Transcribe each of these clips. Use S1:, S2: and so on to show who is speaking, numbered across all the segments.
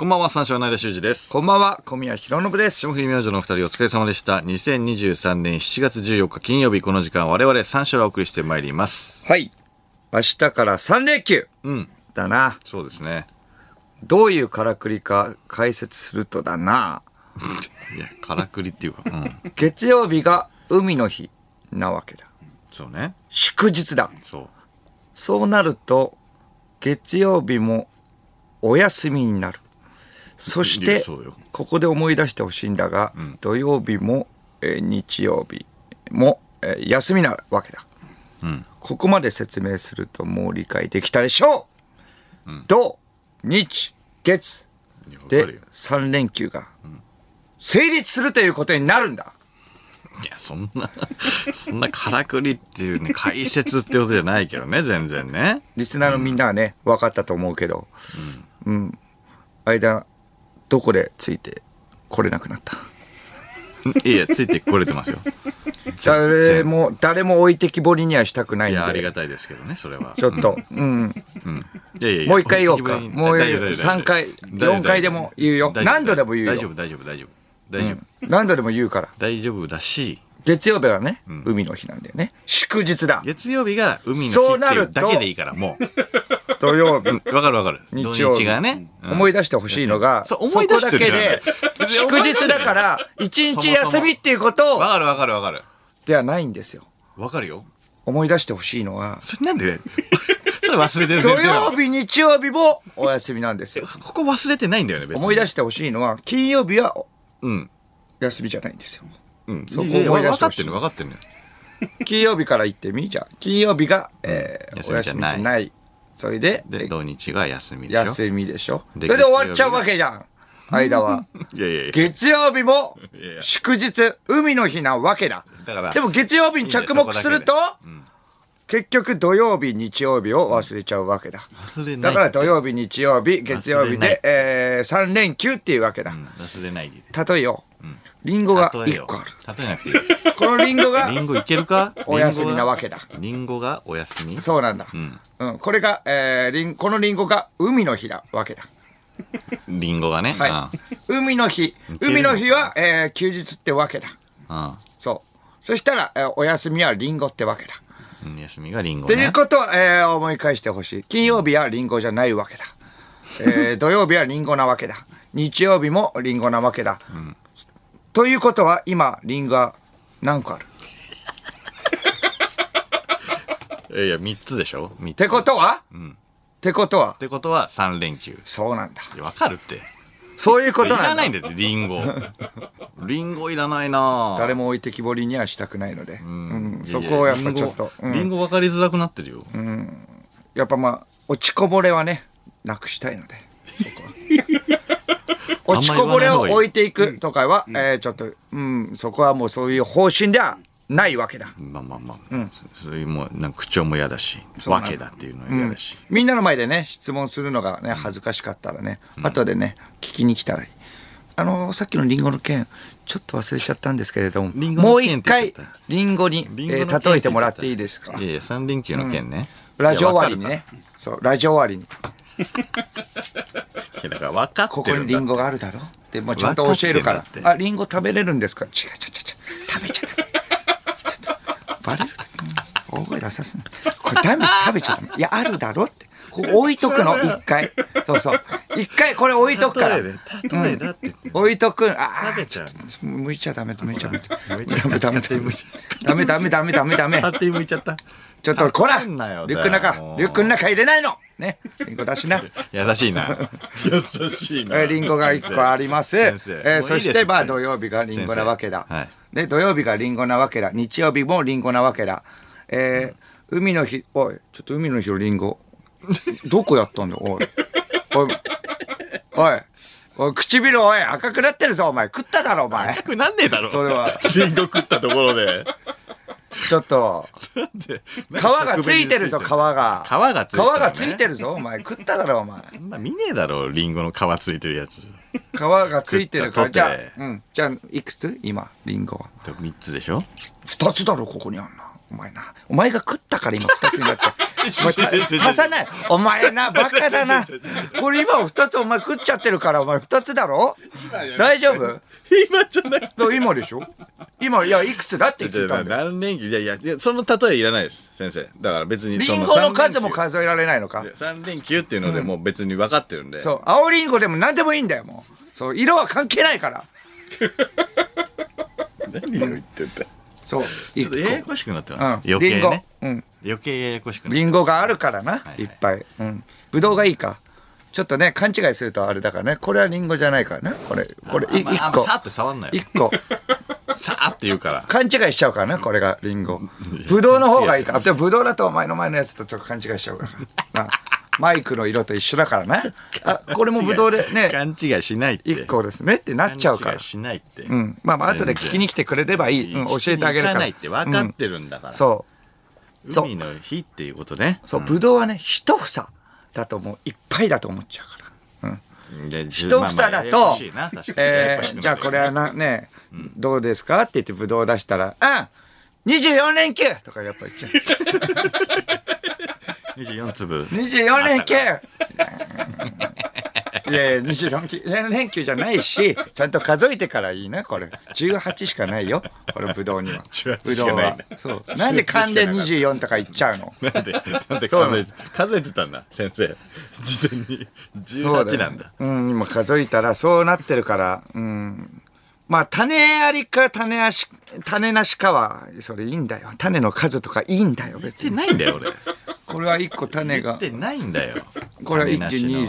S1: こんばんは、三四郎の間修二です。
S2: こんばんは、小宮弘信です。
S1: 霜降り明星のお二人お疲れ様でした。2023年7月14日金曜日、この時間我々三四郎をお送りしてまいります。
S2: はい。明日から3連休。
S1: うん。
S2: だな。
S1: そうですね。
S2: どういうからくりか解説するとだな。
S1: いや、からくりっていうか、うん。
S2: 月曜日が海の日なわけだ。
S1: そうね。
S2: 祝日だ。
S1: そう。
S2: そうなると、月曜日もお休みになる。そしてここで思い出してほしいんだが、土曜日も、えー日曜日も、えー休みなわけだ。
S1: ん。
S2: ここまで説明するともう理解できたでしょう、土、日、月で
S1: いやわかるよ。
S2: 3連休が成立するということになるんだ。
S1: いや、そんな、そんなからくりっていうね、解説ってことじゃないけどね、全然ね。
S2: リスナーのみんなはね、分かったと思うけど、うん。間、どこでついて来れなくなった？
S1: いや、ついてこれてますよ。
S2: 誰も、誰も置いてきぼりにはしたくないんで。
S1: いや、ありがたいですけどね、それは。
S2: ちょっと、うん。
S1: いやいやいや
S2: もう一回言おうか。もう
S1: 大丈夫大丈夫
S2: 3回、
S1: 大丈夫
S2: 4回でも言うよ。
S1: 大丈夫
S2: 何度でも言うよ。
S1: 大丈夫、大丈夫、大丈夫。大丈夫。
S2: 何度でも言うから。
S1: 大丈夫だし、
S2: 月曜日はね、海の日なんだよね。祝日だ。
S1: 月曜日が海の日
S2: そう
S1: っていう
S2: なると
S1: だけでいいから、も
S2: 土曜日。
S1: う。わかるわかる。土
S2: 日曜日
S1: 日がね。うん
S2: 思い出してほしいのが、
S1: そ
S2: こだけで、祝日だから、一日休みっていうこと
S1: わかるわかるわかる。
S2: ではないんですよ。
S1: わかるよ。
S2: 思い出してほしいのは、
S1: それなんで？それ忘れてる
S2: 土曜日、日曜日もお休みなんですよ。
S1: ここ忘れてないんだよね、別に。し
S2: 思い出してほしいのは、金曜日は
S1: うん。
S2: 休みじゃないんですよ。
S1: うん。
S2: そこ思い出してほしい
S1: 分かってる分かってるのよ。
S2: 金曜日から行ってみじゃあ金曜日が、えー
S1: 休
S2: お休み
S1: じゃない。
S2: それで、
S1: で、土日が休みでしょ？
S2: 休みでしょ？そ
S1: で
S2: れで終わっちゃうわけじゃん。間は。
S1: いやいやいや。
S2: 月曜日も祝日、海の日なわけだ。
S1: だから
S2: でも月曜日に着目すると
S1: いい
S2: 結局土曜日、日曜日を忘れちゃうわけだ。
S1: 忘れない。
S2: だから土曜日、日曜日、月曜日で、えー、3連休っていうわけだ。
S1: うん忘れないで。
S2: 例えよ。リンゴが
S1: 例えよ
S2: 1個ある。
S1: 例えなくていい。
S2: このリンゴが
S1: リンゴいけるか？
S2: お休みなわけだ。
S1: リンゴがお休み？
S2: そうなんだ。うん。これが、えー、リン、このリンゴが海の日なわけだ。
S1: リンゴがね。
S2: はい。海の日。海の日は、えー、休日ってわけだ。
S1: うん。
S2: そう。そしたら、えーお休みはリンゴってわけだ。
S1: うん。休みがリンゴ
S2: という
S1: ね。
S2: ことを、えー思い返してほしい。金曜日はリンゴじゃないわけだ。えー土曜日はリンゴなわけだ。日曜日もリンゴなわけだ。ということは、今、リンゴは何個ある？
S1: いや、3つでしょ ?3 つ。
S2: ってことは、ってことは？
S1: っ、てことは3連休。
S2: そうなんだ。
S1: わかるって。
S2: そういうこと
S1: い。らないんだよ、リンゴ。リンゴいらないな
S2: 誰も置いてきぼりにはしたくないので。うんそこをやっぱちょっと。うん
S1: リンゴ分かりづらくなってるよ。
S2: やっぱまあ、落ちこぼれはね、なくしたいので。そこは 落ちこぼれを置いていくとかは、えーちょっと、うん、そこはもうそういう方針ではないわけだ。
S1: まあまあまあ。そそういうもう、なんか口調も嫌だし、わけだっていうのも嫌だし。
S2: みんなの前でね、質問するのがね、恥ずかしかったらね、後でね、聞きに来たらいい。あのーさっきのリンゴの件、ちょっと忘れちゃったんですけれども、もう一回リンゴに、えー例えてもらっていいですか？
S1: いやいや、3連休の件ね。
S2: ラジオ終わりに。ね。そう、ラジオ終わりに。
S1: だから分かってる
S2: ここにリンゴがあるだろ？でもうちゃんと教えるからあリンゴ食べれるんですか？違う違う違う食べちゃっとバレるうん大声出さすなこれダメ食べちゃダメ。いやあるだろって。こう置いとくの一回。そうそう。一回これ置いとくから。
S1: 例えだって。
S2: 置いとくあ
S1: 食べちゃう。
S2: あ向いちゃダメ向いちゃダメ。ダメ ダメダメダメダメダメダメダメ。
S1: 勝手に向いちゃった。
S2: ちょっとこら
S1: 食べんなよ
S2: リュックの中リュックの中入れないのねリンゴ出しな
S1: 優しいな。優しいな。
S2: えーリンゴが1個あります。えーそして、まあ、土曜日がリンゴなわけだ
S1: はい。
S2: で、土曜日がリンゴなわけだ。日曜日もリンゴなわけだ。えー海の日、おい、ちょっと海の日のリンゴ。どこやったんだよ、おい。おい、おい、おい唇、おい、赤くなってるぞ、お前。食っただろ、お前。
S1: 赤くなんねえだろ。
S2: それは。
S1: リンゴ食ったところで。
S2: ちょっと、皮がついてるぞ、皮が。
S1: 皮がついてるね
S2: 皮がついてるぞ、お前。食っただろ、お前。
S1: そんな見ねえだろ、リンゴの皮ついてるやつ。
S2: 皮がついてるから。じゃあうん。じゃあ、いくつ？今、リンゴは。
S1: 3つでしょ？
S2: 二つだろ、ここにあんな。お前な。お前が食ったから今二つになって。足さない。お前な、バカだな。これ今二つお前食っちゃってるから、お前二つだろ？大丈夫？
S1: 今じゃない。
S2: 今でしょ？今、いや、いくつだって聞いたんだよ。
S1: 何連休いやいやいや、その例えいらないです、先生。だから別に
S2: リンゴの数も
S1: 3
S2: 数えられないのか
S1: 連休三連休っていうのでもう別に分かってるんで。
S2: そう、青リンゴでも何でもいいんだよ、もう。そう、色は関係ないから。
S1: 何を言ってんだ。
S2: そう、
S1: ちょっとややこしくなってます。
S2: うん
S1: 余計ね。
S2: リンゴうん
S1: 余計ややこしくなって
S2: リンゴがあるからな、
S1: い
S2: いっぱい。うん。ぶどうがいいか。ちょっとね、勘違いするとあれだからね。これはリンゴじゃないからね。これ、これ、一個。
S1: あんまさって触んないよ
S2: 一。個。
S1: さーって言うから。
S2: 勘違いしちゃうからね、これがリンゴ。ぶどうの方がいいか。でもぶどうだとお前の前のやつとちょっと勘違いしちゃうから。なマイクの色と一緒だからね。あ、これもぶどうでね、
S1: 勘違いしないって。
S2: 一個ですねってなっちゃうから
S1: 勘違い。しないって。
S2: うん。まあまあ、後で聞きに来てくれればいい。うん、教えてあげるから。
S1: ないって分かってるんだから。
S2: そう。そう
S1: 海の日っていうことね。
S2: そう、ぶどうはね、一房だともういっぱいだと思っちゃうから。うん。
S1: で
S2: 一房だとえー、じゃあこれはな、ね、どうですか？って言ってぶどうを出したら、うん、24連休とかやっぱ言っちゃう。
S1: 24粒。
S2: 24連休いやいや、24連休じゃないし、ちゃんと数えてからいいな、これ。18しかないよ、これぶどうには。
S1: 18
S2: ぶどうは
S1: しかないんだ。
S2: そう。なんで噛んで24とか言っちゃうの？
S1: なんで、なんで数えて、数えてたんだ、先生。事前に。
S2: そう
S1: 18なんだ。
S2: うん、今数えたらそうなってるから、うん。まあ、種ありか種あし、種なしかは、それいいんだよ。種の数とかいいんだよ、別
S1: 言って
S2: に。
S1: ないんだよ、俺。
S2: これは1個種が
S1: 言っ。てないんだよ。
S2: これは1、2、
S1: 種なしの
S2: 3、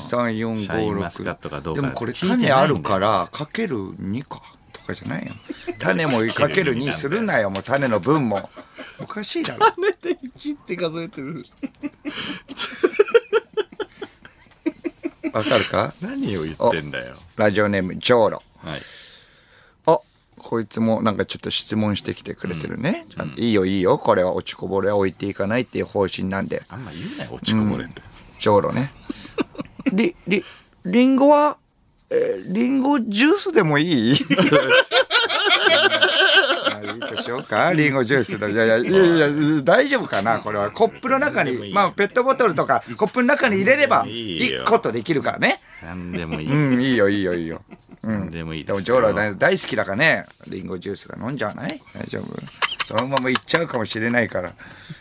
S2: 4、
S1: シャインマスカットか
S2: 5、6。
S1: どうか
S2: でもこれ種あるから、かける2か。とかじゃないよ。種もかける2するなよ、もう種の分も。おかしいだろ。
S1: 種で1って数えてる。
S2: わかるか？
S1: 何を言ってんだよ。
S2: ラジオネーム、ジョーロ。
S1: はい。
S2: あこいつもなんかちょっと質問してきてくれてるね、ちゃんといいよいいよ。これは落ちこぼれは置いていかないっていう方針なんで。
S1: あんま言うなよ、落ちこぼれって。
S2: ジョーロね。りりりんごはえーりんごジュースでもいい？あいいとしようかりんごジュースのいやいやいやいや大丈夫かな？これは。コップの中にまあペットボトルとかコップの中に入れれば
S1: いいよ。
S2: 1個とできるからね。
S1: なんでもいい。
S2: うんいいよいいよいいよ
S1: なんでもいい
S2: で
S1: ですよ。
S2: もジョーロは大大好きだからねリンゴジュースが飲んじゃわない？大丈夫？そのままいっちゃうかもしれないから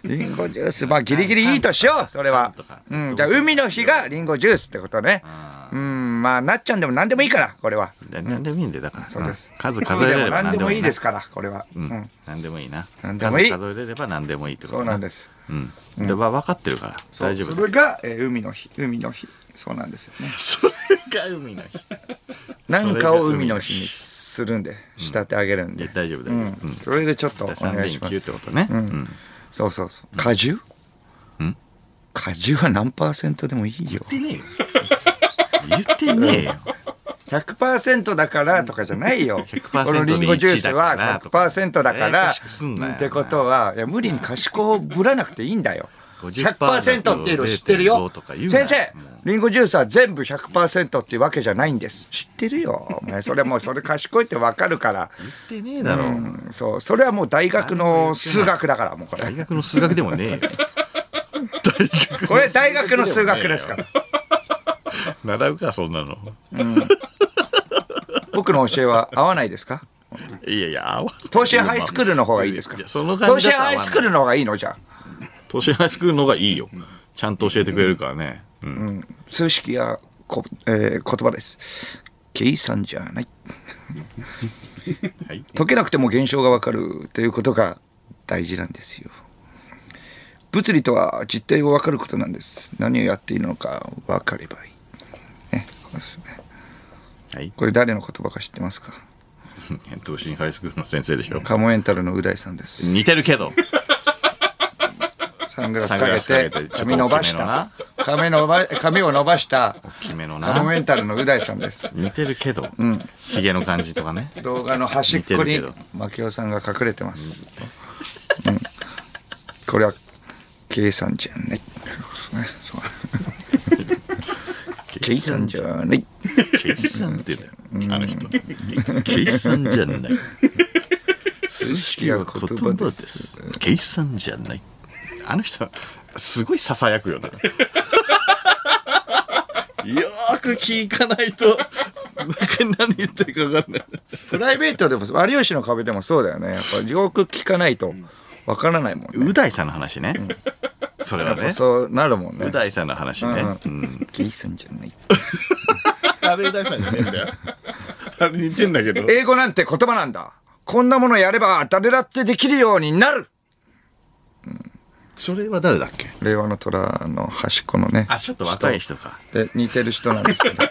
S2: リンゴジュースまあギリギリいいとしようそれはうんじゃあ海の日がリンゴジュースってことねうんまあなっちゃんでも何でもいいからこれは
S1: ななんでもいいんで、だから。
S2: そうです
S1: ん数数えれれば
S2: 何でもいいです
S1: か
S2: からこれはうん
S1: 何でもいいな。
S2: 何でもいい
S1: 数数えれれば何でもいいってこと
S2: そうなんです
S1: うん。で、まあ分かってるから。大丈夫
S2: そ。れがえー海の日海の日そうなんですよね
S1: それが海の日。
S2: なんかを海の日にするんで仕立てあげるんで
S1: 大丈夫、大丈夫。うん。
S2: それでちょっとお
S1: 3
S2: 願いします
S1: 連休ってことね。うん。
S2: そうそうそう果汁？
S1: ん
S2: 果汁は何パーセントでもいいよ
S1: 言ってねえよ。言ってねえよ。
S2: 100%だからとかじゃないよ。
S1: 100%
S2: このリンゴジュース
S1: で1だ
S2: は
S1: からとか
S2: 100%だから。
S1: ややこしくすんなよ
S2: ってことは、いや無理に賢をぶらなくていいんだよ。
S1: 50%
S2: 100%っていうの知ってるよ。
S1: 0.5とか言うな。
S2: 先生リンゴジュースは全部100%っていうわけじゃないんです。知ってるよ。お前それもうそれ賢いってわかるから。
S1: 言ってねえだろ。
S2: うんそう。それはもう大学の数学だからもうこれ。
S1: 大学の数学でもねえよ。
S2: これ大学の数学ですから。
S1: 習うか、そんなの。
S2: 僕の教えは合わないですか？
S1: いやいや、合わない
S2: 東進ハイスクールの方がいいですか？東進ハイスクールの方がいいの？じゃあ
S1: 東進ハイスクールの方がいいよ。ちゃんと教えてくれるからね。うん。
S2: 数式やこ、えー言葉です計算じゃない
S1: はい。
S2: 解けなくても現象がわかるということが大事なんですよ物理とは実態を分かることなんです何をやっているのか分かればいい、ねそうですね、
S1: はい。
S2: これ誰の言葉か知ってますか？
S1: 東進ハイスクールの先生でしょ。
S2: カモメンタルのう大さんです
S1: 似てるけど。
S2: サングラスかけ
S1: て
S2: て髪伸ばした髪伸ば髪を伸ばした
S1: 大きめの
S2: カモ
S1: な。
S2: メンタルのう大さんです
S1: 似てるけど。ヒゲの感じとかね。
S2: 動画の端っこに牧雄さんが隠れてます、うんこれは計算じゃないそうねそう 計算じゃない
S1: 計算って言うんだよ。あの人。計算じゃない。数式は言葉です。計算じゃない。あの人、すごい囁くよな。よーく聞かないと、何言ってるか分かんない。
S2: プライベートでも、有吉の壁でもそうだよね。やっぱ地獄聞かないとわからないもんね。
S1: う大さんの話ね。それはね。
S2: そうなるもんね。
S1: う大さんの話ね。うん。
S2: ケイさんじゃない。
S1: あれう大さんじゃねえんだよ。あれ似てんだけど。
S2: 英語なんて言葉なんだ。こんなものやれば誰だってできるようになる
S1: それは誰だっけ？
S2: 令和の虎の端っこのね。
S1: あ、ちょっと若い人か。
S2: で似てる人なんですけど。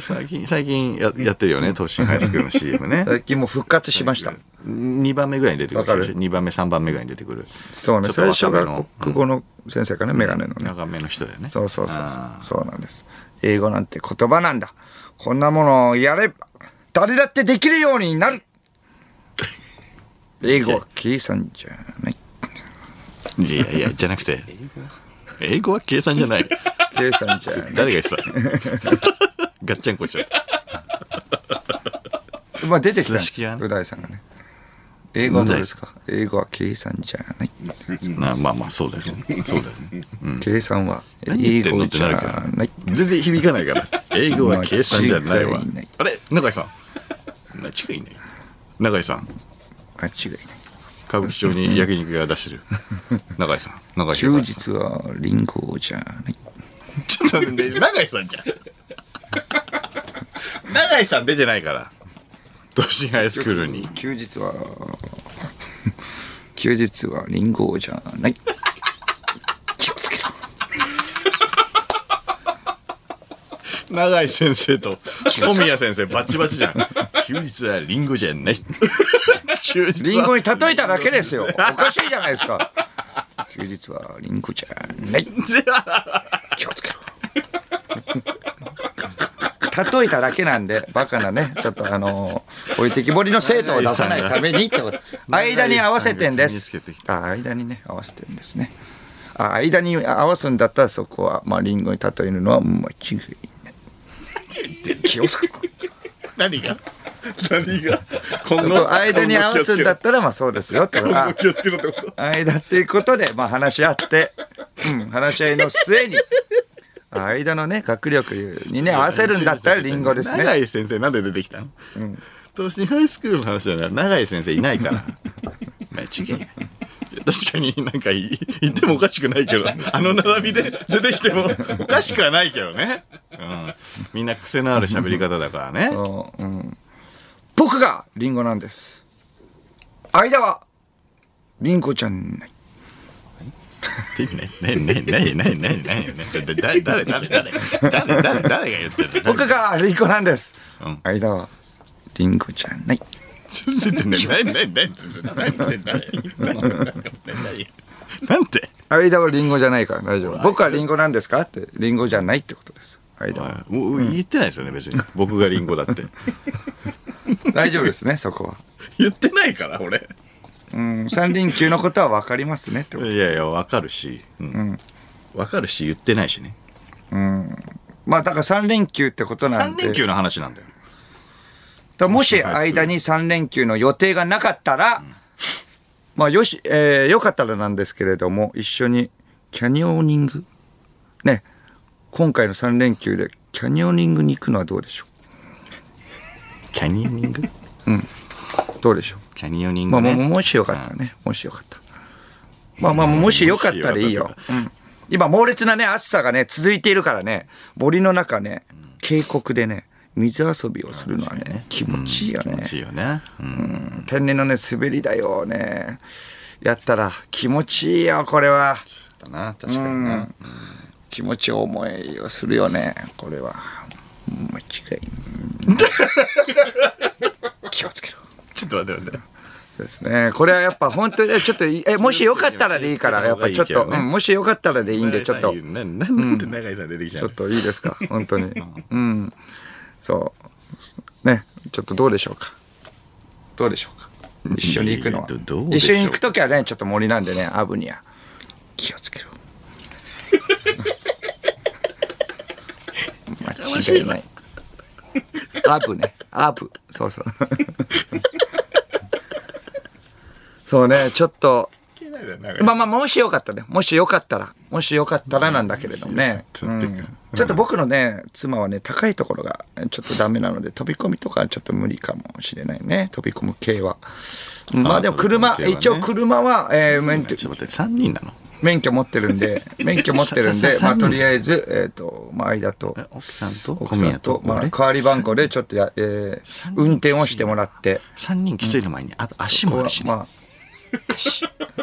S1: 最近、最近ややってるよね、東進ハイスクールの CM ね。
S2: 最近もう復活しました。
S1: 2番目ぐらいに出てくる。
S2: わかる
S1: ？2番目、3番目ぐらいに出てくる。
S2: そうね。最初が国語の先生かな、メガネのね。
S1: 長めの人だよね。
S2: そうそうそう
S1: あ
S2: そう。そうなんです。英語なんて言葉なんだ。こんなものをやれば、誰だってできるようになる英語は計算じゃない。
S1: ーいやいや、じゃなくて、英語は計算じゃない。
S2: 計算じゃない。
S1: 誰が言ってた？ガッチャンコしちゃった。
S2: まあ出てきたんです
S1: 数式はね
S2: う大さんがね。英語はどうですか？英語は計算じゃない。
S1: なまあまあ、そうだよね。そうだよね。
S2: 計算は
S1: 何言ってんの
S2: 英語じゃ
S1: ってなるから
S2: ない。
S1: 全然響かないから。英語は計算じゃないわ
S2: 間違いない。
S1: あれ？永井さん間違いない。永井さん、
S2: 間違いない。
S1: 歌舞伎町に焼肉屋出してる。永井さん。永井
S2: 休
S1: さん。
S2: 日はリンゴじゃない。
S1: ちょっと待って、永井さんじゃん。永井さん出てないから。東進ハイスクールに。
S2: 休日は、休日はリンゴじゃない。気をつけろ。
S1: 永井先生と 小宮先生バチバチじゃん。休日はリンゴじゃない。休日は
S2: リンゴに例えただけですよ。おかしいじゃないですか。休日はリンゴじゃない。気をつけろ。例えただけなんで、バカなね、ちょっとあのー置いてきぼりの生徒を出さないためにってこと。間に合わせてんです
S1: 身につけてき。
S2: あ、間にね、合わせてんですね。あ、間に合わすんだったらそこは、まあ、リンゴに例えるのは間違い気をつけろ。
S1: 何が？何が？今
S2: そう間に合わすんだったら、まあそうですよってこと。あ
S1: 気をつけろってこと？
S2: 間っていうことで、まあ話し合って、うん、話し合いの末に、間のね、学力にね、合わせるんだったらリンゴですね。
S1: 永井先生なんで出てきたの、東進ハイスクールの話だから永井先生いないから。間違いない確かになんか言ってもおかしくないけど、あの並びで出てきてもおかしくはないけどね。うん。みんな癖のある喋り方だからね。
S2: うん。僕がリンゴなんです。間は、リンゴちゃんな。って意味ない、
S1: ない、ない、ない、ない、ない、な、誰、誰、誰、誰、誰、誰が言ってる
S2: 僕がリンゴなんです。間は、リンゴちゃんない。
S1: なんて
S2: 間はリンゴじゃないから大丈夫。僕はリンゴなんですか？って、リンゴじゃないってことです。間は。
S1: もう言ってないですよね別に 僕がリンゴだって
S2: 大丈夫ですね、そこは。
S1: 言ってないから俺
S2: うん、三輪球のことは分かりますねってこと。
S1: いやいやわかるし、うんわかるし言ってないしね
S2: まあ、だから三連休ってことなん
S1: 3
S2: で。
S1: 連休の話なんだよ
S2: だもし間に3連休の予定がなかったら、まあよし、えーよかったらなんですけれども、一緒にキャニオニング？ね、今回の3連休でキャニオニングに行くのはどうでしょ
S1: キャニオニング？
S2: うどうでしょ
S1: キャニオニン
S2: うまあ、ももしよかったらね、もしよかったら。まあまあ、もしよかったらいいよ。うん。今、猛烈なね、暑さがね、続いているからね、森の中ね、渓谷でね、水遊びをするのはね、気持ちいいよね。
S1: 気持。ちいいよね、うん、
S2: 天然のね滑り台をねやったら気持ちいいよこれは。
S1: だな確かにな、
S2: 気持ち思いをするよねこれは。間違い。気をつけろ。
S1: ちょっと待って待って。
S2: ですね。これはやっぱ本当にちょっといえもしよかったらでいいからやっぱちょっと、うんもしよかったらでいいんでちょっと。
S1: んで永井さん出てきちゃう
S2: ちょっといいですか？本当に。うんそう。ね。ちょっとどうでしょうか。どうでしょうか。一緒に行くのは。一緒に行く時はねちょっと森なんでねアブには。気をつけろ。間違いないアブね。アブ。そうそう。そうねちょっと。まあまあ、もしよかったね。もしよかったら。もしよかったらなんだけれどもね。うんちょっと僕のね、妻はね、高いところがちょっとダメなので、飛び込みとかはちょっと無理かもしれないね。飛び込む系は。まあでも車、
S1: ね。
S2: 一応車は、えー免許。
S1: ちょっと待って3人なの？
S2: 免許持ってるんで、免許持ってるんで、まあとりあえず、えっ、と、まあ間と
S1: え、奥さんと？小
S2: 奥さん
S1: 宮と？
S2: と、まあ
S1: 俺？
S2: 代わり番号でちょっとや、えー運転をしてもらって、
S1: 3人きついの前にあと足もあるしね。
S2: まあ、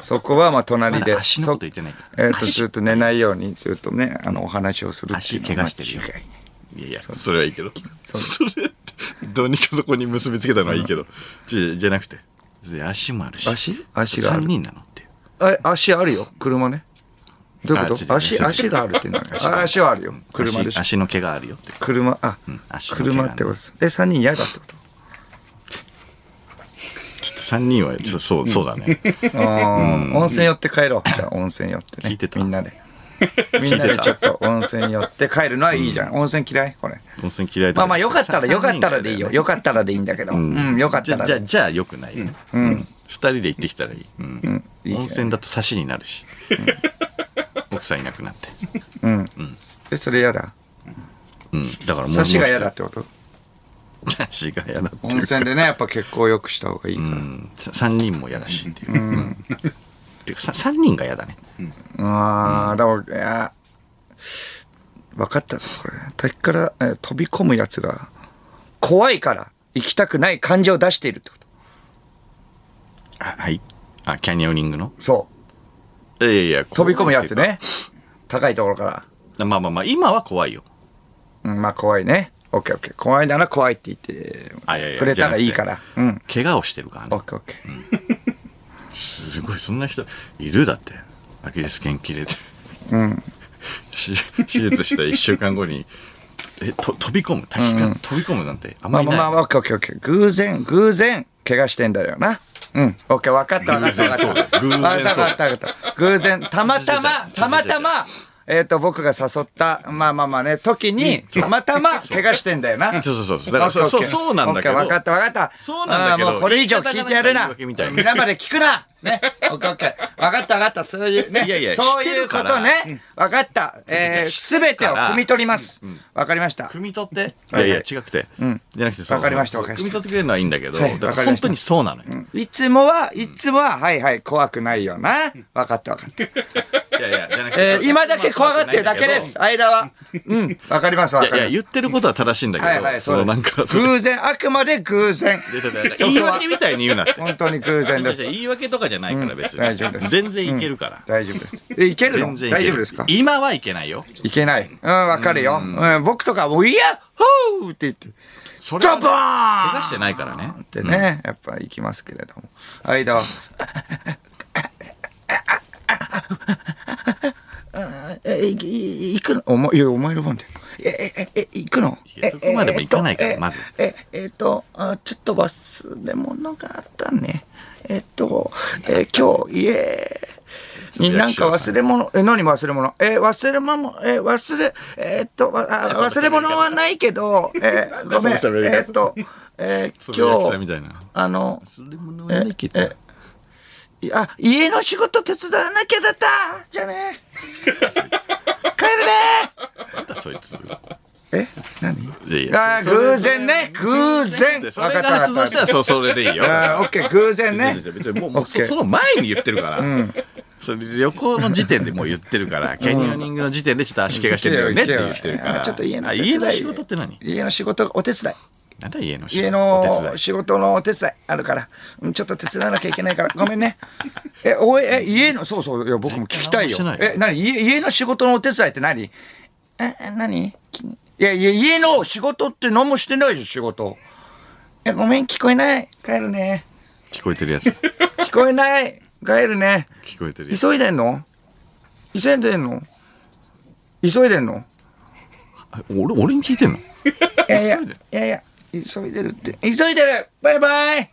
S2: そこはまあ隣で、
S1: まだ足のこと言ってない。
S2: そえっ、と、ずっと寝ないように、ずっとね、あの、お話をするってい
S1: 足
S2: うの
S1: 怪我してるよ。
S2: い
S1: やいやそれはいいけど。それってどうにかそこに結びつけたのはいいけど。じゃじゃなくてで足もあるし。
S2: 足？足がある。
S1: 3人なのっていう。
S2: え、足あるよ、車ね。どういうこと？足、足があるって何 あ足はあるよ、車でしょ。
S1: 足足の毛があるよって
S2: 車、あ、
S1: 足の毛がね
S2: 車ってことです。え、3人嫌だってこと？
S1: ちょっと3人はちょそうそうだね。
S2: あー温泉寄って帰ろう。じゃあ温泉寄ってね。
S1: 聞いてた。
S2: みんなで。みんなでちょっと温泉寄って帰るのはいいじゃん。温泉嫌いこれ。
S1: 温泉嫌い
S2: まあまあよかったらよかったらでいいよ。よかったらでいいんだけど。うん、よかったらで。
S1: じゃじゃあよくない。よねうん。2人で行ってきたらいい。うん。温泉だと差しになるし。奥さんいなくなって。
S2: え、それ嫌だ？
S1: うん。だからもう
S2: 差しが嫌だってこと？
S1: 差しが嫌だって
S2: 温泉でね、やっぱ結構よくした方がいいから。
S1: うん3人も嫌だしっていううんっていうか3人が嫌だね
S2: ああ、だから、いや、分かったぞこれ。滝から、えー飛び込むやつが、怖いから、行きたくない感情を出しているってこと。
S1: あはいあキャニオニングの？
S2: そう。
S1: いやいや
S2: 飛び込むやつね。高いところから。
S1: まあまあまあ今は怖いよ
S2: うん、まあ怖いね。オッケーオッケー。怖いなら怖いって言って
S1: あいやいや
S2: くれたらいいから。うん。
S1: 怪我をしてるからね
S2: オッケーオッケー。
S1: すごいそんな人いるだってアキレス腱切れて
S2: うん。
S1: し手術した1週間後にえと飛び込む？滝か？ら飛び込むなんてあんまりない、
S2: まあまあまあ、オッケーオッケーオッケー。偶然、偶然、怪我してんだよな。うん。オッケー、分かった分かった分かった。
S1: 偶然そうだよ偶然
S2: 分かった分かった分かった。偶然、たまたま、たまたま、えっ、と、僕が誘った、まあまあまあね、時に、たまたま怪我してんだよな。
S1: そうそうそうそうだからそうそうそうなんだけど
S2: 分かった分かった。
S1: そうなんだけど
S2: もうこれ以上聞いてやる。な皆まで聞くな。ね。オッケーオッケー。分かった分かった。そういうね。
S1: いやいや
S2: そういうことね。分かった。えー、すべてを汲み取ります。分かりました。
S1: 汲み取ってい
S2: はい
S1: やいや違くて、じゃなくてそう
S2: わかりましたわかりました
S1: 汲み取ってくれるのはいいんだけど、
S2: はい
S1: だ
S2: わか
S1: ら本当にそうなのよ、
S2: いつもは、いつもは、はいはい、怖くないよな。分かった分かった。
S1: いやいやじゃなくて
S2: えー、今だけ怖がってるだけです。間は。うん、分かります分
S1: いやいや
S2: かります。
S1: 言ってることは正しいんだけど、
S2: はいはい、
S1: そのなんか
S2: 偶然、あくまで偶然。
S1: 言い訳みたいに言うなって
S2: 本当に偶然です。
S1: 言い訳とかじゃないから別に、
S2: 大丈夫です。
S1: 全然いけるから、
S2: 大丈夫です。え、いけるの？
S1: 全然いける。
S2: 大丈夫ですか？
S1: 今はいけないよ。
S2: いけない。うん、わかるよ。うん、僕とかもう、いやほーって言って、
S1: それはね
S2: ドボーン！
S1: 怪我してないからね。
S2: ってね、やっぱ行きますけれども。間は、行くの？お前、いや、お前の番だよ。え、え、え、行くの？
S1: そこまでも行かないから
S2: え
S1: まず。
S2: え、えっと、あちょっと忘れ物があったね。えっと、え、今日、家になんか忘れ物、え、何忘れ物？え、忘れ物、え、忘れ、えっと、わあ忘れ物はないけど、え、ごめん、えっと、え、
S1: つぶやきさ
S2: 今日、あの、えいや、家の仕事手伝わなきゃだった。じゃあね。帰るね。
S1: なんだそいつ
S2: え何？あー偶然ね。偶然。
S1: でそれが発動したらそうそれでいいよ。
S2: あーオッケー偶然ね。
S1: 別にもうもう
S2: オッケー
S1: そその前に言ってるから、それ旅行の時点でもう言ってるから、キャニオニングの時点でちょっと足怪我してんだよねって言ってるから。
S2: あちょっと家の
S1: 家の仕事って何？
S2: 家の仕事お手伝い。
S1: なんだ家の仕事？
S2: 家
S1: お手伝い。
S2: の仕事のお手伝いあるから。うんちょっと手伝わなきゃいけないから。ごめんね。えおいえ家のそうそう。いや僕も聞きたいよ。え何？家家の仕事のお手伝いって何？ええ何？きいやいや家の仕事って何もしてないでしょ仕事。えごめん聞こえない。帰るね。
S1: 聞こえてるやつ。
S2: 聞こえない。帰るね。
S1: 聞こえてるやつ。
S2: 急いでんの？急いでんの？急いでんの？
S1: あ俺俺に聞いてんの？
S2: いやいや
S1: 急いで。
S2: いやいや急いでるって。急いでる。バイバイ。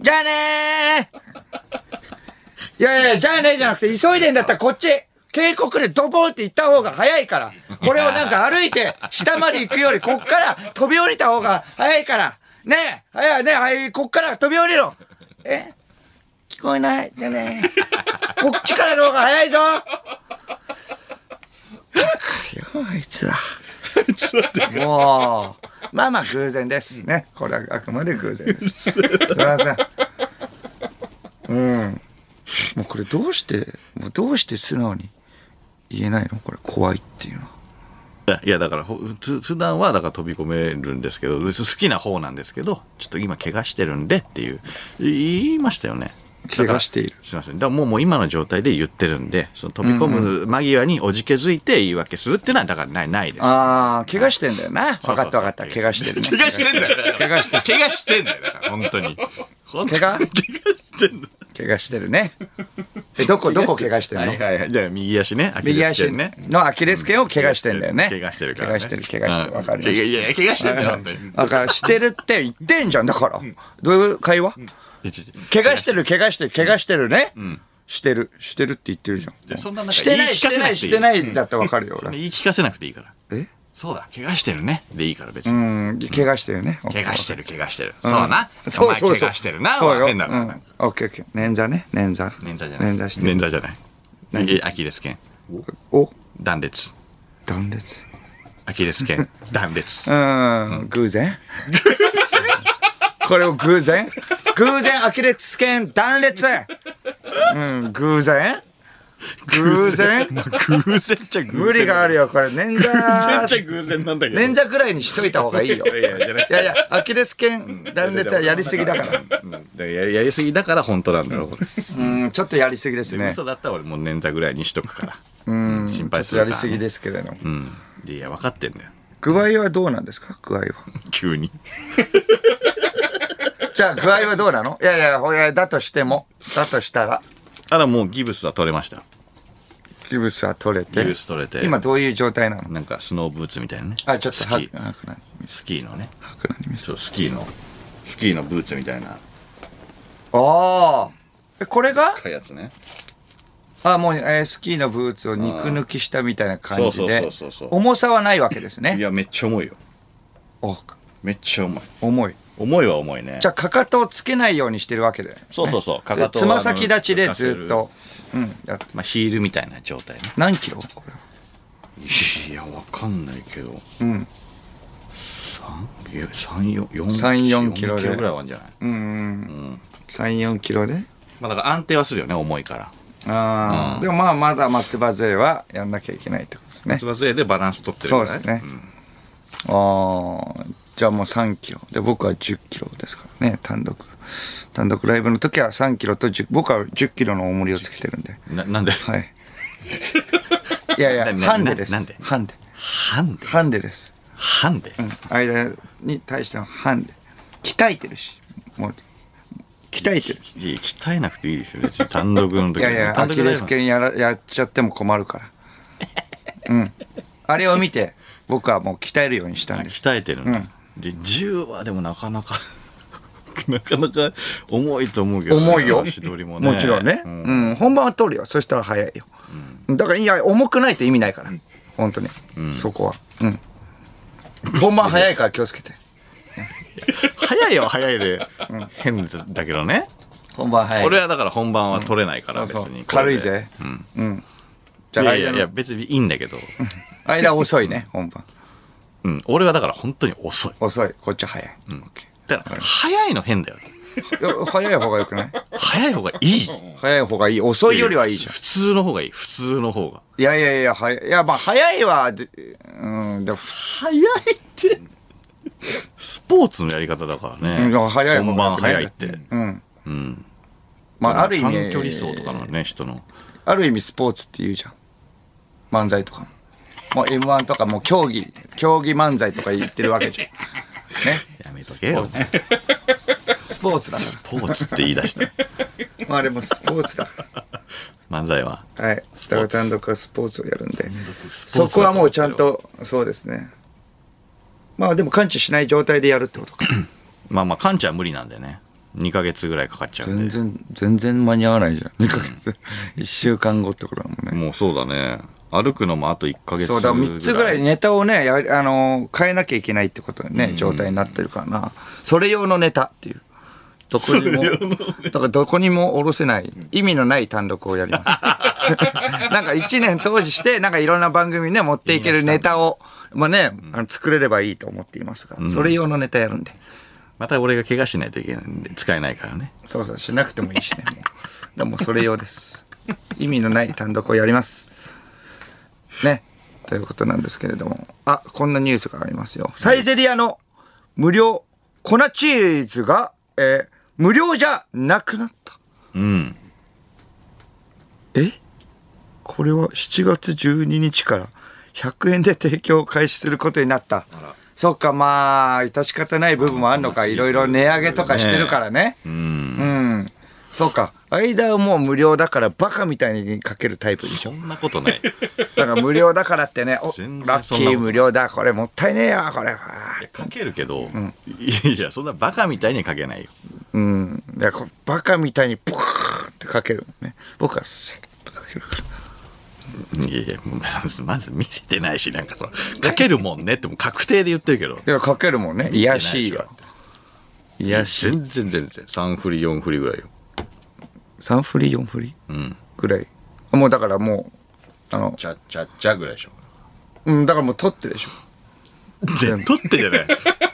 S2: じゃあねー。いやいやじゃあねじゃなくて急いでんだったらこっち渓谷でドボンって行った方が早いからこれをなんか歩いて下まで行くよりこっから飛び降りた方が早いからねえ早いねはいこっから飛び降りろえ？聞聞こえない？じゃあね。こっちからの方が早いぞったくよ、あいつは。もう、まあまあ偶然ですね。これはあくまで偶然です。すいません。うん。もうこれどうして、もうどうして素直に言えないの？これ怖いっていうの。は。
S1: いやだからほふ普段はだから飛び込めるんですけど好きな方なんですけどちょっと今怪我してるんでっていう言いましたよね。
S2: 怪我している。
S1: すいません。だからもうもう今の状態で言ってるんでその飛び込む間際におじけづいて言い訳するっていうのはだからないないです。
S2: ああ、怪我してんだよな。分かった分かった。怪我してる、ね。
S1: 怪我してんだよ。
S2: 怪我してる。
S1: 怪我してんだよ。本当に。
S2: 怪我？
S1: 怪我してんだ
S2: 怪我してるね。え、どこ、どこ怪我してんの？
S1: はいはいはい。じゃあ右足ね。アキ
S2: 右足
S1: レス腱ね。
S2: のアキレス腱を怪我してんだよね。
S1: 怪我してるから、ね、
S2: 怪我してる、怪我してる。
S1: うん。
S2: わかる
S1: 怪我いやいや怪我してんだよ本当に。
S2: だから、してるって言ってんじゃん、だから。どういう会話？怪我してる、怪我してる、怪我してるね。してる、してるって言ってるじゃん。
S1: やそんな中
S2: してない、
S1: 言い聞
S2: してない、
S1: かせなくていい。
S2: してないだってわかるよ、俺。
S1: 言い聞かせなくていいから。
S2: え
S1: そうだ怪我してるね。でいいから別に、
S2: うん、怪我してるね。
S1: 怪我してる怪我してる、そうな。
S2: そうそうそう。
S1: 怪我してるな。
S2: そうよ。
S1: 変だから、
S2: うん。オッケーオッケー。捻挫ね、捻挫。
S1: 捻挫じゃない。
S2: 捻挫してる。
S1: 捻挫じゃない。えアキレス腱。
S2: お、
S1: 断裂。
S2: 断裂？
S1: アキレス腱。断裂。
S2: うん、偶然？これを偶然？偶然アキレス腱断裂。うん、偶然？偶然？
S1: 偶然っちゃ偶然
S2: 無理があるよ、これ。捻
S1: 偶然っちゃ
S2: 挫、
S1: 偶然なんだけど。
S2: 捻挫ぐらいにしといた方がいいよ。
S1: いやいやじゃなくて。
S2: いやいや、アキレス腱断裂はやりすぎだから。
S1: うん。だからややりすぎだから本当なんだろこれ
S2: うん、ちょっとやりすぎですね。
S1: 嘘だったら俺もう捻挫ぐらいにしとくから。
S2: うん、
S1: 心配するから、
S2: とやりすぎですけれども。
S1: うん。いや分かってんだよ。
S2: 具合はどうなんですか？具合は。
S1: 急に。
S2: じゃあ、具合はどうなの？いやいや、ほや、だとしても。だとしたら。
S1: あらもうギブスは取れました
S2: ギブスは取れて。
S1: ギブス取れて
S2: 今どういう状態なの？
S1: なんかスノーブーツみたいなね
S2: あ、ちょっと
S1: スキースキーのね。そうスキーのスキーのブーツみたいな
S2: ああ。え、これが？
S1: 赤いやつね
S2: あ、もう、えースキーのブーツを肉抜きしたみたいな感じで。重さはないわけですね。
S1: いやめっちゃ重いよ
S2: お
S1: めっちゃ重い
S2: 重い。
S1: 重いは重いね
S2: じゃあ、かかとをつけないようにしてるわけだよね。
S1: そうそうそうか
S2: で
S1: かとを
S2: つま先立ちでずっと。うん。やって
S1: まあヒールみたいな状態ね
S2: 何キロ？これ。
S1: いやわかんないけど
S2: うん。
S1: 3いや3 4 4
S2: 3 4キロ
S1: ぐらいはあるんじゃない？
S2: うんうん。3、4キロで？
S1: まあだから安定はするよね重いから
S2: ああ、でもまあ、まだ松葉勢はやんなきゃいけないってことですね。
S1: つば杖でバランス取ってるから
S2: そうですね。ああ、じゃあもう3キロ。で、僕は10キロですからね、単独。単独ライブの時は3キロと10、僕は10キロの重りをつけてるんで。
S1: ななんで？
S2: はい。いやいや、ハンデです。
S1: なんで？
S2: ハンデ。
S1: ハンデ？
S2: ハンデです。
S1: ハンデ？
S2: うん。間に対してのハンデ。鍛えてるし。もう、鍛えてる。
S1: いや鍛えなくていいでしょ別に単独の時
S2: いやいや、アキレス腱やらやっちゃっても困るから。うん。あれを見て、僕はもう鍛えるようにしたんです。
S1: 鍛えてるんだ、で10はでもなかなか なかなか重いと思うけど、
S2: 重いよ。
S1: 足取りもね
S2: もちろんね。
S1: う
S2: うんん。本番は取るよ。そしたら早いよ。だから、いや、重くないと意味ないから。本当に。そこは。うん。本番早いから気をつけて。
S1: 早いよ早いで、変だけどね
S2: 本番早い。
S1: 俺はだから本番は取れないから別に
S2: 軽いぜ。
S1: うん
S2: うん。じ
S1: い
S2: ゃあ、
S1: いやいや別にいいんだけど、
S2: 間遅いね、本番。
S1: うん、俺はだから本当に遅い
S2: 遅い。こっちは早い。オッケ
S1: だから早いの変だよ
S2: 早い方がよくない？
S1: 早い方がいい
S2: 早い方がいい。遅いよりはいいじゃん。
S1: 普通の方がいい普通の方が
S2: いやいやいや、早い。いや、まあ、早いは、でうん、でも、
S1: 早いってスポーツのやり方だからね、
S2: うん早い
S1: 本番早いって
S2: うん。
S1: うん
S2: まあ、ある意味、
S1: 短距離走とかのね人の
S2: ある意味スポーツって言うじゃん。漫才とかも。もう M1 とかもう競技、競技漫才とか言ってるわけじゃん。ね？
S1: やめとけよス
S2: スポーツだか
S1: ポーツって言い出した
S2: ら。まあでもスポーツだか
S1: 漫才は
S2: ら。はい。
S1: スポー
S2: 単独はスポーツをやるんで。
S1: スポ
S2: そこはもうちゃんと、そうですね。まあでも完治しない状態でやるってことか。
S1: まあまあ完治は無理なんでね2ヶ月ぐらいかかっちゃうんで
S2: 全然、全然間に合わないじゃん。2ヶ月。1週間後ってことだもんね。
S1: もうそうだね歩くのもあと1ヶ月
S2: そうだ、3つぐらいネタをね、やりあのー変えなきゃいけないってことでね、状態になってるからな。それ用のネタっていう。どこにも、だからどこにも下ろせない、意味のない単独をやります。なんか一年当時して、なんかいろんな番組にね、持っていけるネタを、まあね、あの作れればいいと思っていますが、それ用のネタやるんで。
S1: また俺が怪我しないといけないんで、使えないからね。
S2: そうそう、しなくてもいいしね。もうでもそれ用です。意味のない単独をやります。ね。ということなんですけれども。あ、こんなニュースがありますよ。サイゼリアの無料粉チーズが、えー無料じゃなくなった。
S1: うん。
S2: え？これは7月12日から100円で提供を開始することになった。そっか、まあ、致し方ない部分もあるのか。いろいろ値上げとかしてるからね。
S1: うん。
S2: うん。そうか。間はもう無料だからバカみたいにかけるタイプでしょ？
S1: そんなことない。
S2: だから無料だからってね、おラッキー無料だ、これもったいねえよ、これ。
S1: かけるけど、いや、そんなバカみたいにかけないよ。
S2: うん。いや、バカみたいにブーってかけるのね。僕はセッとかけるから。
S1: いやいや、まずまず見せてないし、なんかその、かけるもんねってもう確定で言ってるけど。
S2: いや、かけるもんね。いやしいよ。いやしい。
S1: 全然全然。3振り、4振りぐらいよ。
S2: 3振り、4振り
S1: うん。
S2: ぐらい。もうだからもう、あの、
S1: ちゃっちゃっちゃぐらいでしょ。
S2: うん、だからもう取ってるでしょ。
S1: 全取ってじゃない。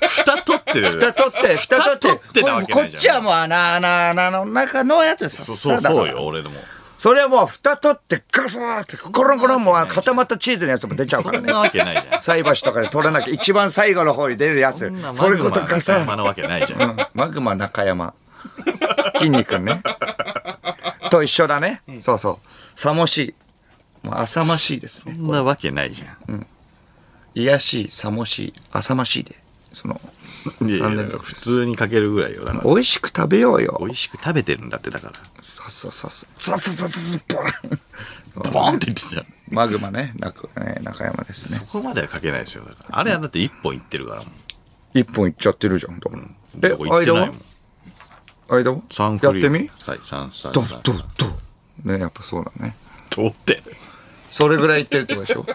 S1: 蓋取ってる。
S2: 蓋取って、蓋取って。
S1: 蓋取ってなわけ
S2: こっちはもう穴、穴、穴の中のやつさ。
S1: そうそうそうよ、俺でも。
S2: それはもう蓋取ってガサーってコロンコロンもう固まったチーズのやつも出ちゃうからね
S1: そんなわけないじゃん。
S2: 菜箸とかで取らなきゃ一番最後の方に出るやつ
S1: そ
S2: れことガサ
S1: マグマわけないじゃん
S2: マグマ中山筋肉ねと一緒だね。そうそう。さもしい。もう浅ましいですね。
S1: そんなわけないじゃん。
S2: うん。いしい、さもしい、浅ましいで。その、3連続。
S1: 普通にかけるぐらいよ。だから。
S2: 美味しく食べようよ。
S1: 美味しく食べてるんだって、だから。
S2: そうそうそうそうそうそう、ボン
S1: ボンって言ってた。
S2: マグマね、な中ね中山ですね。
S1: そこまではかけないですよ。だからあれはだって1本いってるからもう。
S2: 1本いっちゃってるじゃん。だから。
S1: で、
S2: 間
S1: も間もん。
S2: 間は
S1: 三振り
S2: やってみ？
S1: はい、三三
S2: ド
S1: 三
S2: ドドねやっぱそうだね。
S1: どうって？
S2: それぐらい言ってるってことでしょ？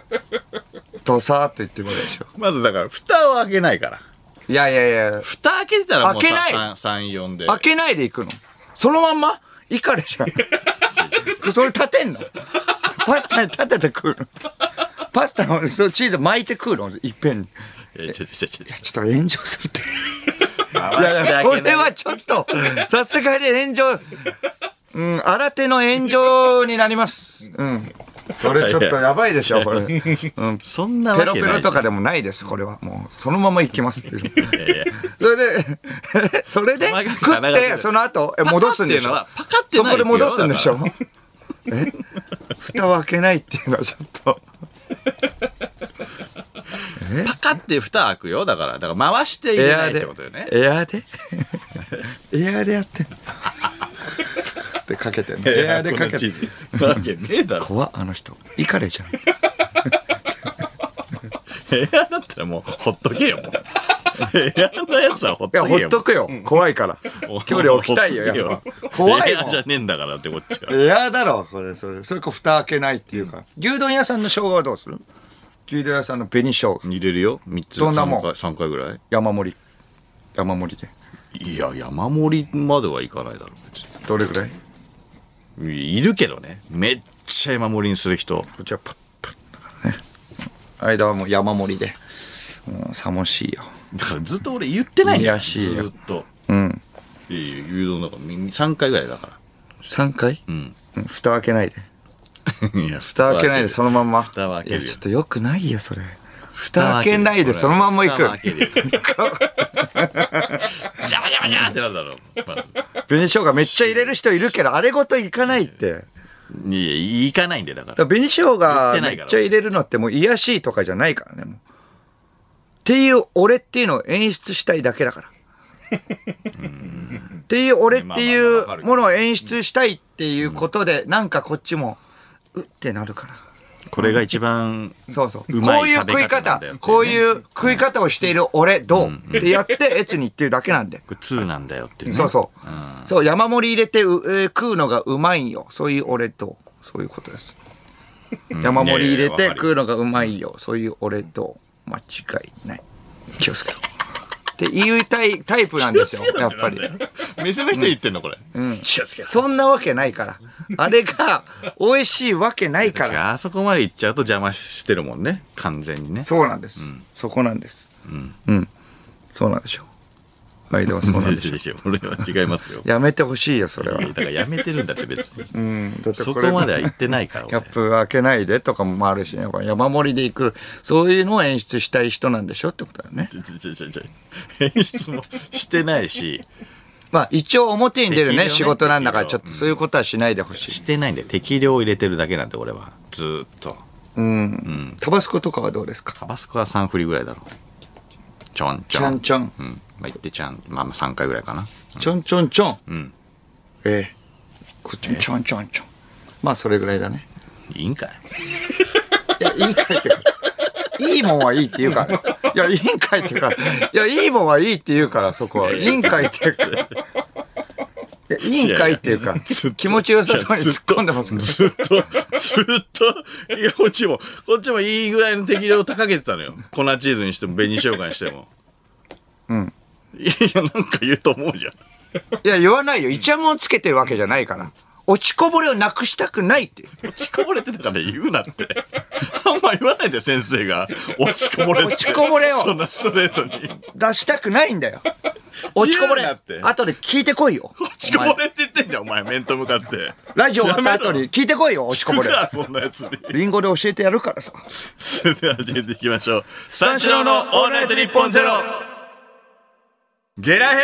S2: ドサーっと言ってるぐらいでしょ？
S1: まずだから、蓋を開けないから。
S2: いやいやいや。
S1: 蓋開けてたらもう
S2: 開けない。
S1: 3、3、4で。
S2: 開けないでいくの。そのまんま？イカレじゃん。それ立てんの？パスタに立てて食うの？パスタをそうチーズ巻いて食うの？いっぺんに
S1: いやちょ
S2: っと炎上するって。
S1: 回
S2: いやいや、それはちょっと、さすがに炎上、うん、新手の炎上になります。うん。それちょっとやばいでしょ、これ。うん。
S1: そんな
S2: ペロ
S1: わけない。
S2: ペロとかでもないです、これは。もう、そのままいきますっていう。
S1: いやいや
S2: それで、それで食って、その後、え戻すんでしょ
S1: パカっていうのはパカってない
S2: そこで戻すんでしょ？え？蓋を開けないっていうのはちょっと。
S1: パカって蓋開くよ。だから、だから回して入れないってことよね。
S2: エアーで？エアー でやってんの？ってかけてんの？エアーでかけて。ん
S1: わけねえだろ。
S2: 怖っあの人。イカレじゃん。
S1: エアだったらもうほっとけよ、もう。エアのやつはほっとけよ。
S2: ほっとくよ。怖いから。距離置きたいよやっぱ。怖い
S1: エアじゃ
S2: も
S1: ねえんだからってこっちは。
S2: んエアだろこれ。それそれこう蓋開けないっていうか。牛丼屋さんの生姜はどうする？牛丼屋さんの紅生姜
S1: 入れるよ。3つ。
S2: どんなもん
S1: ？3回 ,3 回ぐらい
S2: 山盛り山盛りで
S1: いや、山盛りまではいかないだろう、別
S2: どれぐらい？
S1: に。いるけどね。めっちゃ山盛りにする人。
S2: こっちはパッパッだからね間はもう山盛りでうんさもしいよ
S1: だからずっと俺言ってないんだよ。
S2: いやしいよ
S1: ずっと。
S2: うん
S1: いやいや、牛丼だから3回ぐらいだから。
S2: 3回？
S1: うん。
S2: うん蓋開けないで
S1: いや、
S2: 蓋開けないでそのまんま。
S1: 蓋は開けるよ。
S2: いやちょっとよくないよそれ。蓋開けないでそのまんま行く。
S1: 蓋は開けるよ。ジャバジャバジャバってなるだろう。まず。
S2: 紅生姜めっちゃ入れる人いるけどあれごといかないって。だか
S1: いや、行かないんで、だから。
S2: ら紅生姜めっちゃ入れるのってもう癒やしいとかじゃないからねもう。っていう俺っていうのを演出したいだけだから。っていう俺ってい
S1: まあまあまあわかるけど。
S2: うものを演出したいっていうことでなんかこっちもうってなるから
S1: これが一番、
S2: そうそう。
S1: うまい
S2: こういう食い
S1: 食べ方
S2: こういう食い方をしている俺どう？ってやって、エツに言ってるだけなんで。
S1: これ2なんだよっていうね。
S2: そうそう。そう、山盛り入れてう、えー食うのがうまいんよ。そういう俺と、そういうことです。山盛り入れて
S1: いやいやわかるよ
S2: 食うのがうまいよ。そういう俺と、間違いない。気をつけろ。っって言いたいタイプなんですよ、やっぱり。
S1: 店の人言ってんのこれ。気をつけて。
S2: そんなわけないから。あれが美味しいわけないから。
S1: あそこまで行っちゃうと邪魔してるもんね。完全にね。
S2: そうなんです。そこなんです。うん。そうなんでしょう。はそうなんでしょう。
S1: 俺は違いますよ。
S2: やめてほしいよ、それは。
S1: だからやめてるんだって別に。
S2: うん。だって
S1: そ
S2: こ
S1: までは行ってないから。
S2: キャップ開けないでとかもあるし、やっぱ山盛りで行く、そういうのを演出したい人なんでしょってことだよね。
S1: 演出もしてないし、
S2: まあ一応表に出るね、仕事なんだから、ちょっとそういうことはしないでほしい。
S1: してないんで適量入れてるだけなんで俺は。ずーっと。
S2: うん。タバスコとかはどうですか？
S1: タバスコは3振りぐらいだろう。ちょんちょん。
S2: ちょんちょん
S1: うん。まあ言ってちゃん。まあまあ3回ぐらいかな。
S2: ちょんちょんちょん。
S1: うん。
S2: ええ。こっちもちょんちょんちょん。まあそれぐらいだね。
S1: いいんかい
S2: いや、いいかいってか、いいもんはいいって言うから。いや、いいんかいっていうか、いや、いいもんはいいって言うから、そこは。いいんかいっていうか。いやいいんかいっていうか気持ちよさそうに突っ込んでます。
S1: ずっと、ずっと、いや、こっちも、こっちもいいぐらいの適量を高げてたのよ。粉チーズにしても、紅生姜にしても。
S2: うん。
S1: いや、なんか言うと思うじゃん。
S2: いや、言わないよ。イチャモンつけてるわけじゃないから。落ちこぼれをなくしたくないって。
S1: 落ちこぼれてたから言うなって。あんま言わないで、先生が。落ちこぼれ。
S2: 落ちこぼれを
S1: そんなストレートに。
S2: 出したくないんだよ。落ちこぼれ。後で聞いてこいよ。
S1: 落ちこぼれって言ってんじゃん、お前、面と向かって。
S2: ラジオ終わった後に聞いてこいよ、落ちこぼれ
S1: そんなやつに。
S2: リンゴで教えてやるからさ。
S1: それでは始めていきましょう。三四郎のオールナイトニッポンゼロゲラヘ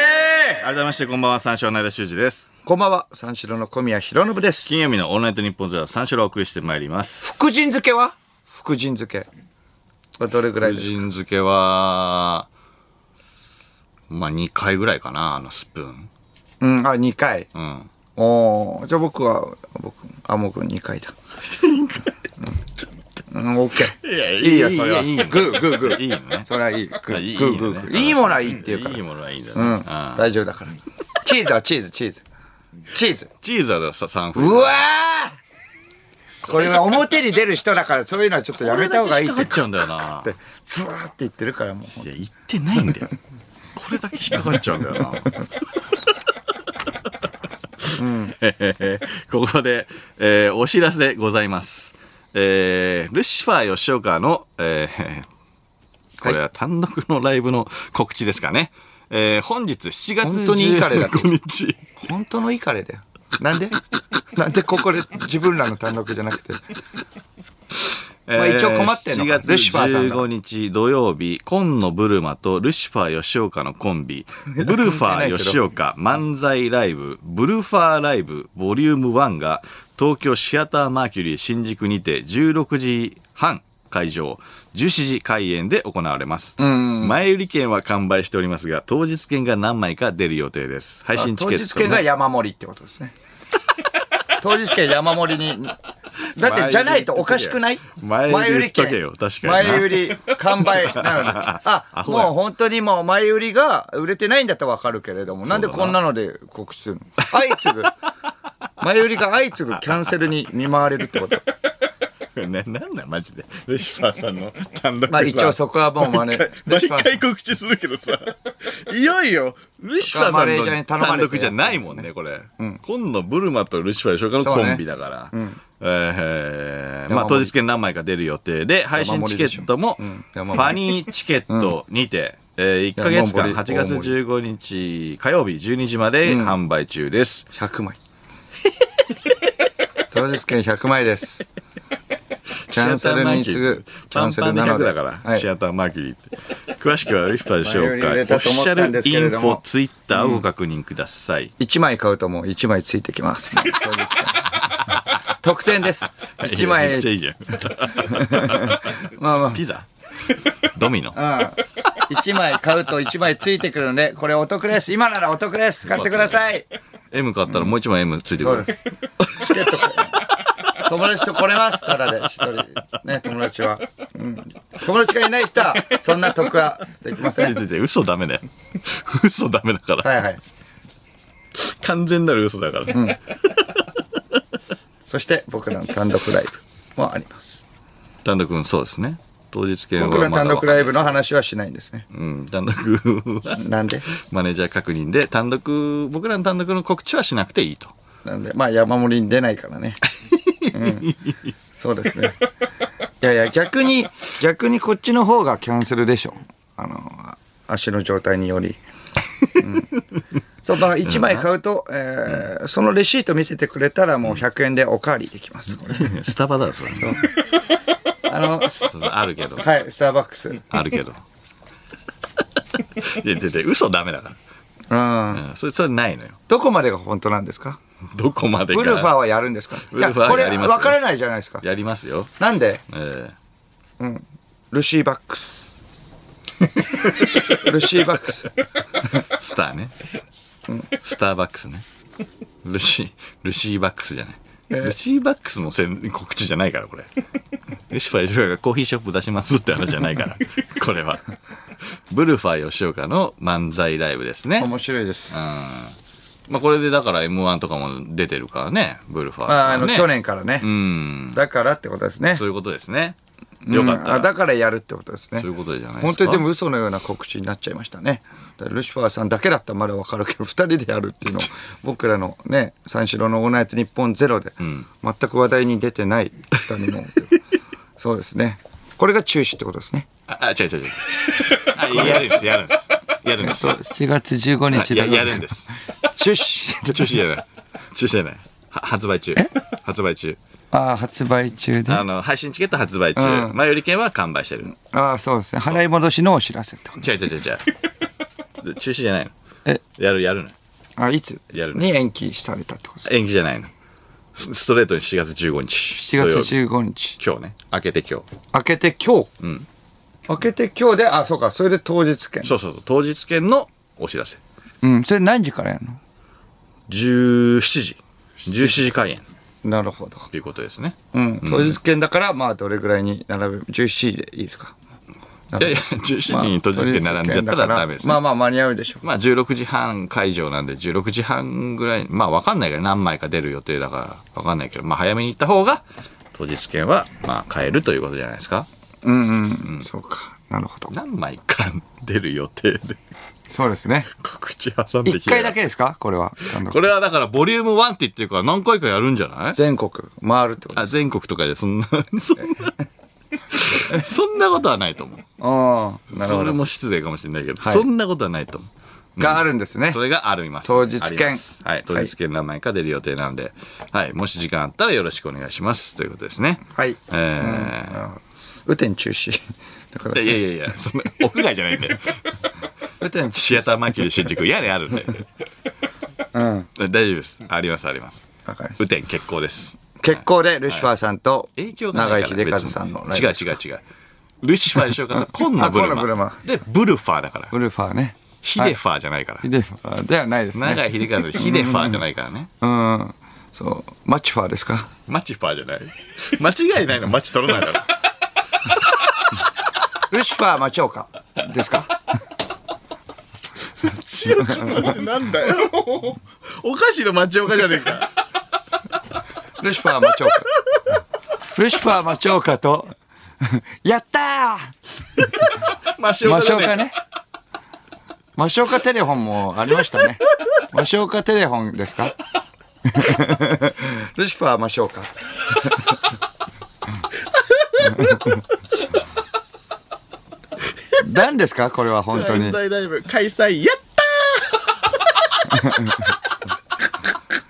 S1: ー改めましてこんばんは、三四郎の間修二です。
S2: こんばんは、三四郎の小宮弘信です。
S1: 金曜日のオールナイトニッポンゼロ三四郎をお送りしてまいります。
S2: 福神漬けは？福神漬け。これどれぐらい
S1: 福
S2: ですか？
S1: 神漬けは、まあ2回ぐらいかな、あのスプーン。
S2: うん、あ、2回。
S1: うん。
S2: おーじゃあ僕は、僕、あ、僕2回だ。うん、オッケー。
S1: いや
S2: いいよ、それは。
S1: いい
S2: グー、グー、グー。
S1: いいのね
S2: それはいい。グー、グー、グ
S1: ね
S2: ー。いいものはいいっていうから。
S1: いいものはいいんだよね。
S2: うん、大丈夫だから。チーズはチーズ、チーズ。チーズ。
S1: チーズはさ、3分。
S2: うわーこれは表に出る人だから、そういうのはちょっとやめた方がいいって
S1: 引っちゃうんだよな。
S2: って、ずーって言ってるからもう。
S1: いや、言ってないんだよ。これだけ引っかかっちゃうんだよな。ここで、えーお知らせでございます。えールシファー吉岡の、えーこれは単独のライブの告知ですかね。えー本日7月
S2: 本当にイカレだ
S1: 15日。
S2: 本当のイカレだよ。なんで？なんでここで自分らの単独じゃなくて？まあ一応困ってんのか
S1: 7月
S2: ルシファーさんだ
S1: 15日土曜日、今野ブルマとルシファー吉岡のコンビ、ブルファー吉岡漫才ライブ、ブルファーライブボリューム1が東京シアターマーキュリー新宿にて16時半会場、17時開演で行われます。前売り券は完売しておりますが、当日券が何枚か出る予定です。配信チケットも
S2: 当日券が山盛りってことですね。当日券山盛りに。だって、じゃないとおかしくない？
S1: 前売り言っとけよ確かにな
S2: 前売り完売なのに。あ、もう本当にもう前売りが売れてないんだったらわかるけれども、なんでこんなので告知するの？相次ぐ。前売りが相次ぐキャンセルに見舞われるってこと。
S1: ね、なんだマジで。ルシファーさんの単独さ。
S2: まあ一応そこはもう真似。
S1: 毎回告知するけどさ、いよいよ、ルシファーさ
S2: マネージャーに
S1: んの
S2: 頼まれて
S1: 単独じゃないもんね、これ。今度、ブルマとルシファー吉岡のコンビだから。えーまあ当日券何枚か出る予定で、配信チケットも、フ
S2: 山盛り
S1: ァニーチケットにて、え1ヶ月間、
S2: 山盛
S1: 8
S2: り。
S1: 月15日火曜日12時まで販売中です。
S2: 100枚。当日券100枚です。キャンセルに次ぐ、キャンセルなので。
S1: だから、
S2: はい
S1: シアターマーキュリーって。詳しくはリフターでしょうか。オフィシャルインフォツイッターをご確認ください。
S2: 1枚買うともう1枚ついてきます。特典です。1
S1: め
S2: 枚
S1: っちゃいいじゃん。
S2: まあまあ。
S1: ピザ？ドミノ？
S2: うん。1枚買うと1枚ついてくるので、これお得です。今ならお得です。買ってください。
S1: M 買ったらもう一枚 M ついてくる。
S2: そうです。チケット、友達と来れます。ただで、一人。ね、友達は。うん。友達がいない人は、そんな得はできません。
S1: ででで嘘ダメだよ。嘘ダメだから。
S2: はいはい。
S1: 完全なる嘘だから。
S2: そして、僕らの単独ライブもあります。
S1: 単独君そうですね。当日券は
S2: 僕ら単独ライブの話はしないんですね。
S1: うん、単独は
S2: なんで？
S1: マネージャー確認で、単独、僕らの単独の告知はしなくていいと。
S2: なんで、まあ山盛りに出ないからね。うん、そうですね。いやいや、逆に、逆にこっちの方がキャンセルでしょ。あの、足の状態により。うん、そうだから1枚買うと、えーそのレシート見せてくれたらもう100円でおかわりできます。
S1: スタバだ、それ。
S2: あの、
S1: あるけど。
S2: はい、スターバックス。
S1: あるけど。いや、で、で、嘘ダメだか
S2: うん。
S1: ら。うん、それ、それないのよ。
S2: どこまでが本当なんですか？
S1: どこまでが？
S2: ウルファーはやるんですか？
S1: ウルファー
S2: いや
S1: りますよ
S2: 分からないじゃないですか。
S1: やりますよ。
S2: なんで？
S1: え
S2: ルシーバックス。ルシーバックス。
S1: え スターね。スターバックスね。ルシー、ルシーバックスじゃない。ルシーバックスの宣告知じゃないから、これ。ルシファー吉岡がコーヒーショップ出しますって話じゃないから、これは。ブルファー吉岡の漫才ライブですね。
S2: 面白いです。
S1: まあこれでだから M1 とかも出てるからね、ブルファー、ね。
S2: まあ、あの、去年からね。
S1: うん。
S2: だからってことですね。
S1: そういうことですね。よかった
S2: うん。だからやるってことですね。
S1: そういうことじゃないですか？
S2: 本当にでも嘘のような告知になっちゃいましたね。ルシファーさんだけだったらまだわかるけど、二人でやるっていうのを、僕らのね、三四郎のオールナイト日本ゼロで、全く話題に出てない二人の、そうですね。これが中止ってことですね。
S1: あ、あ違う違う違う。あ、やるんです、やるんです。やるんです。
S2: 4月15日
S1: ややるんです。
S2: 中止
S1: 中止じゃない。中止じゃない。は発売中。発売中。
S2: ああ、発売中で？あ
S1: あの、配信チケット発売中。
S2: うん
S1: 前売り券は完売してる。
S2: あ、そうですね。払い戻しのお知らせってこと。
S1: 違う違う違う違う。で 中止じゃないの。
S2: え、
S1: やるやるの。
S2: あ、いつ？
S1: やる
S2: に延期されたってことですか？
S1: 延期じゃないの。スストレートに4月15日。
S2: 7月
S1: 土曜日
S2: 15日。
S1: 今日ね。明けて今日。
S2: 明けて今日？明けて今日で、あ、そうか、それで当日券。
S1: そうそうそう。当日券のお知らせ。
S2: うん、それ何時からやるの
S1: ？17時。17時開演
S2: なるほど。
S1: ということですね。
S2: うん、当日券だから、まあ、どれぐらいに並べ、17時でいいですか？
S1: いやいや、17時に当日券並んじゃったらダメですね。
S2: まあまあ間に合うでしょう。
S1: まあ16時半会場なんで16時半ぐらい、まあわかんないけど何枚か出る予定だからわかんないけど、まあ早めに行った方が当日券はまあ買えるということじゃないですか？
S2: うんうん、そうか。なるほど。
S1: 何枚か出る予定で
S2: そうですね。
S1: 告知挟んでき
S2: 一回だけですか？これは。
S1: これはだからボリューム1って言ってるから何回かやるんじゃない？
S2: 全国回るってこと。
S1: あ、全国とかでそんな、そんな、そんなことはないと思う。
S2: ああ、なる
S1: それ
S2: ほど。
S1: も失礼かもしれないけど、
S2: はい
S1: そんなことはないと思う。
S2: があるんですね
S1: そ。れがあります。
S2: 当日券
S1: はい。当日券何枚か出る予定なんで、はい。もし時間あったらよろしくお願いします。ということですね。
S2: はい。
S1: え
S2: 雨天中止。だから
S1: ー、いやいやいや、そんな、屋外じゃないんだよ。シアターマーキュリー新宿、屋根あるんで。
S2: 止。うん。
S1: 大丈夫です。あります、あります。
S2: わかりまし
S1: 雨天決行です。
S2: た結構で、ルシファーさんと、
S1: 影響がないから
S2: 長井秀和さんのライ
S1: 違
S2: ブ
S1: う違う違う。ルシファーでしょうかと、紺のブル
S2: あ紺のブル
S1: マ
S2: マ。
S1: で、ブルファーだから。
S2: ウルファーね。
S1: ヒデファーじゃないから。
S2: ヒデファーではないですね。
S1: 長井秀和のヒデファーじゃないからね。
S2: うん。そう。マッチファーですか？
S1: マチファーじゃない。間違いないの、マチ取らないから。
S2: ルシファー町岡ですか？
S1: 町岡さんってなんだよ。お菓子の町岡じゃねえか。
S2: ルシファー町岡。ルシファー町岡と、やったー
S1: 岡じゃね。
S2: 町岡ね。町岡テレフォンもありましたね。町岡テレフォンですか？ルシファー町岡。何ですか？これは本当に
S1: 漫。才ライブ開催やっ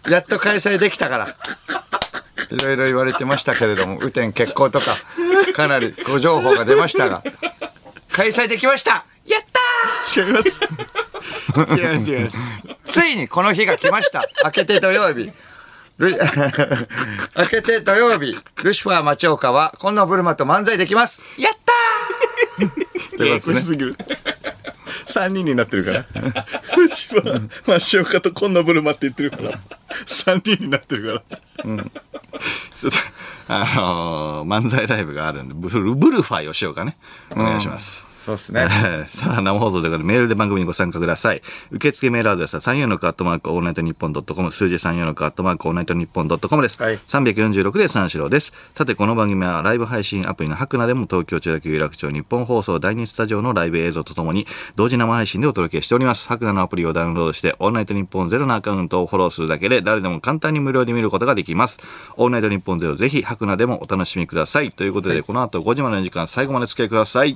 S2: やっと開催できたから。いろいろ言われてましたけれども、雨天決行とか、かなりご情報が出ましたが、開催できましたやった
S1: 違います。違います、違います。
S2: ーついにこの日が来ました明けて土曜日。ル 明けて土曜日、ルシファー町岡は、今野ブルマと漫才できますやったー
S1: ややこしすぎる。3 人になってるから。富士は、マッショカと今野ブルマって言ってるから。3人になってるから。ちょっと、あのー漫才ライブがあるんで、ブルブルファー吉岡ね。お願いします。
S2: そうですね。
S1: さあ、生放送でメールで番組にご参加ください。受付メールアドレスは346アットマークオールナイトニッポンドットコム、数字346アットマークオールナイトニッポンドットコムです。
S2: はい
S1: 346で三四郎です。さて、この番組はライブ配信アプリのハクナでも東京千代田区有楽町ニッポン放送第2スタジオのライブ映像とともに同時生配信でお届けしております。ハクナのアプリをダウンロードして、オールナイトニッポンゼロのアカウントをフォローするだけで誰でも簡単に無料で見ることができます。オールナイトニッポンゼロぜひハクナでもお楽しみください。ということで、この後5時までの時間最後までお付き合いください。